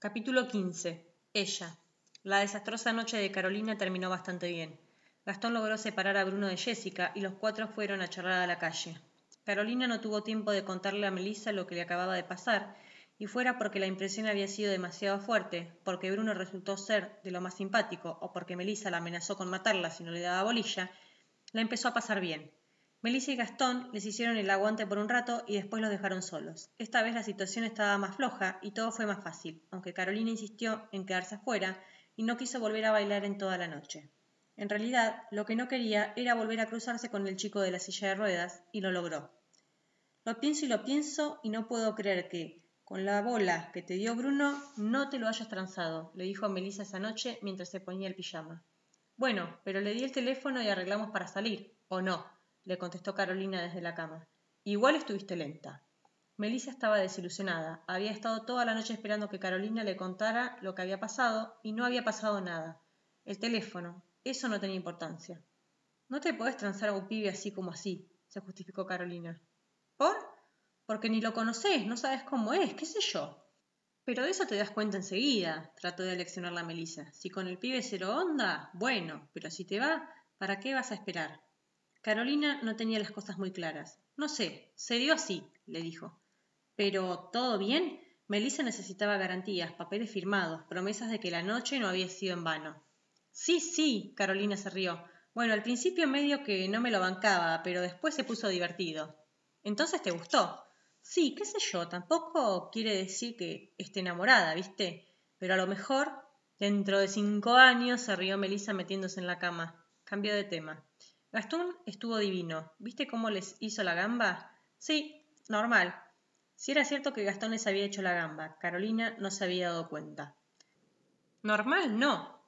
Capítulo XV. Ella. La desastrosa noche de Carolina terminó bastante bien. Gastón logró separar a Bruno de Jessica y los cuatro fueron a charlar a la calle. Carolina no tuvo tiempo de contarle a Melissa lo que le acababa de pasar, y fuera porque la impresión había sido demasiado fuerte, porque Bruno resultó ser de lo más simpático, o porque Melissa la amenazó con matarla si no le daba bolilla, la empezó a pasar bien. Melissa y Gastón les hicieron el aguante por un rato y después los dejaron solos. Esta vez la situación estaba más floja y todo fue más fácil, aunque Carolina insistió en quedarse afuera y no quiso volver a bailar en toda la noche. En realidad, lo que no quería era volver a cruzarse con el chico de la silla de ruedas, y lo logró. Lo pienso y lo pienso y no puedo creer que, con la bola que te dio Bruno, no te lo hayas transado, le dijo Melissa esa noche mientras se ponía el pijama. Bueno, pero le di el teléfono y arreglamos para salir, ¿o no? Le contestó Carolina desde la cama. Igual estuviste lenta. Melissa estaba desilusionada. Había estado toda la noche esperando que Carolina le contara lo que había pasado y no había pasado nada. El teléfono, eso no tenía importancia. No te podés transar a un pibe así como así, se justificó Carolina. ¿Por? Porque ni lo conocés, no sabes cómo es, qué sé yo. Pero de eso te das cuenta enseguida, trató de leccionar la Melissa. Si con el pibe cero onda, bueno, pero si te va, ¿para qué vas a esperar? Carolina no tenía las cosas muy claras. No sé, se dio así, le dijo. Pero, ¿todo bien? Melissa necesitaba garantías, papeles firmados, promesas de que la noche no había sido en vano. Sí, sí, Carolina se rió. Bueno, al principio medio que no me lo bancaba, pero después se puso divertido. Entonces te gustó. Sí, qué sé yo, tampoco quiere decir que esté enamorada, ¿viste? Pero a lo mejor, dentro de cinco años, se rió Melissa metiéndose en la cama. Cambió de tema. Gastón estuvo divino. ¿Viste cómo les hizo la gamba? Sí, normal. Si era cierto que Gastón les había hecho la gamba, Carolina no se había dado cuenta. Normal, no.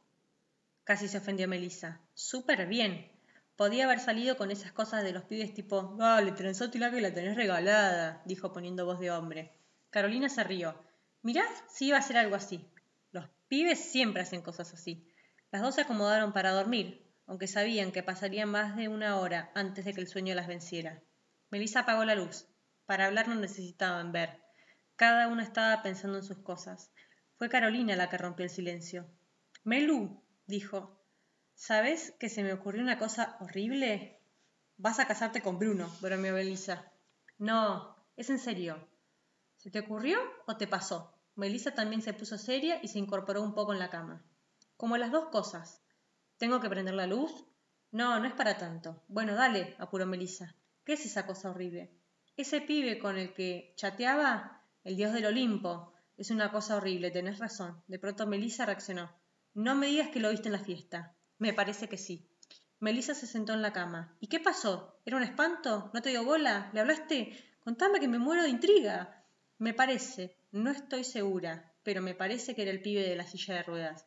Casi se ofendió Melissa. Súper bien. Podía haber salido con esas cosas de los pibes tipo, dale, la que la tenés regalada, dijo poniendo voz de hombre. Carolina se rió. Mirá si iba a ser algo así. Los pibes siempre hacen cosas así. Las dos se acomodaron para dormir, aunque sabían que pasaría más de una hora antes de que el sueño las venciera. Melissa apagó la luz. Para hablar no necesitaban ver. Cada una estaba pensando en sus cosas. Fue Carolina la que rompió el silencio. Melu, dijo, ¿sabes que se me ocurrió una cosa horrible? Vas a casarte con Bruno, bromeó Melissa. No, es en serio. ¿Se te ocurrió o te pasó? Melissa también se puso seria y se incorporó un poco en la cama. Como las dos cosas. ¿Tengo que prender la luz? No, no es para tanto. Bueno, dale, apuró Melissa. ¿Qué es esa cosa horrible? Ese pibe con el que chateaba, el dios del Olimpo. Es una cosa horrible, tenés razón. De pronto Melissa reaccionó. No me digas que lo viste en la fiesta. Me parece que sí. Melissa se sentó en la cama. ¿Y qué pasó? ¿Era un espanto? ¿No te dio bola? ¿Le hablaste? Contame que me muero de intriga. Me parece, no estoy segura, pero me parece que era el pibe de la silla de ruedas.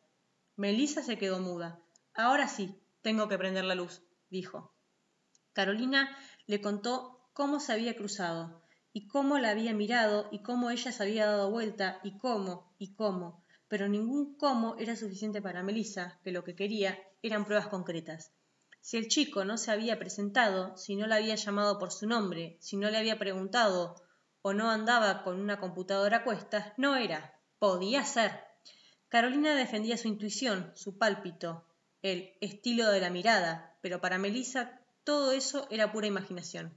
Melissa se quedó muda. Ahora sí, tengo que prender la luz, dijo. Carolina le contó cómo se había cruzado, y cómo la había mirado, y cómo ella se había dado vuelta, y cómo, y cómo, pero ningún cómo era suficiente para Melissa, que lo que quería eran pruebas concretas. Si el chico no se había presentado, si no la había llamado por su nombre, si no le había preguntado o no andaba con una computadora a cuestas, no era, podía ser. Carolina defendía su intuición, su pálpito, el estilo de la mirada, pero para Melissa todo eso era pura imaginación.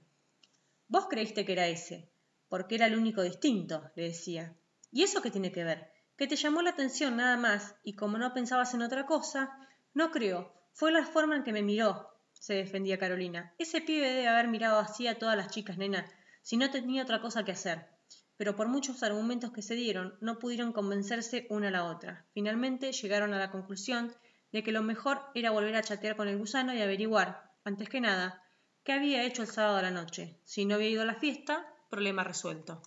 Vos creíste que era ese, porque era el único distinto, le decía. ¿Y eso qué tiene que ver? Que te llamó la atención nada más, y como no pensabas en otra cosa, no creo, fue la forma en que me miró, se defendía Carolina. Ese pibe debe haber mirado así a todas las chicas, nena, si no tenía otra cosa que hacer. Pero por muchos argumentos que se dieron, no pudieron convencerse una a la otra. Finalmente llegaron a la conclusión de que lo mejor era volver a chatear con el gusano y averiguar, antes que nada, qué había hecho el sábado a la noche. Si no había ido a la fiesta, problema resuelto.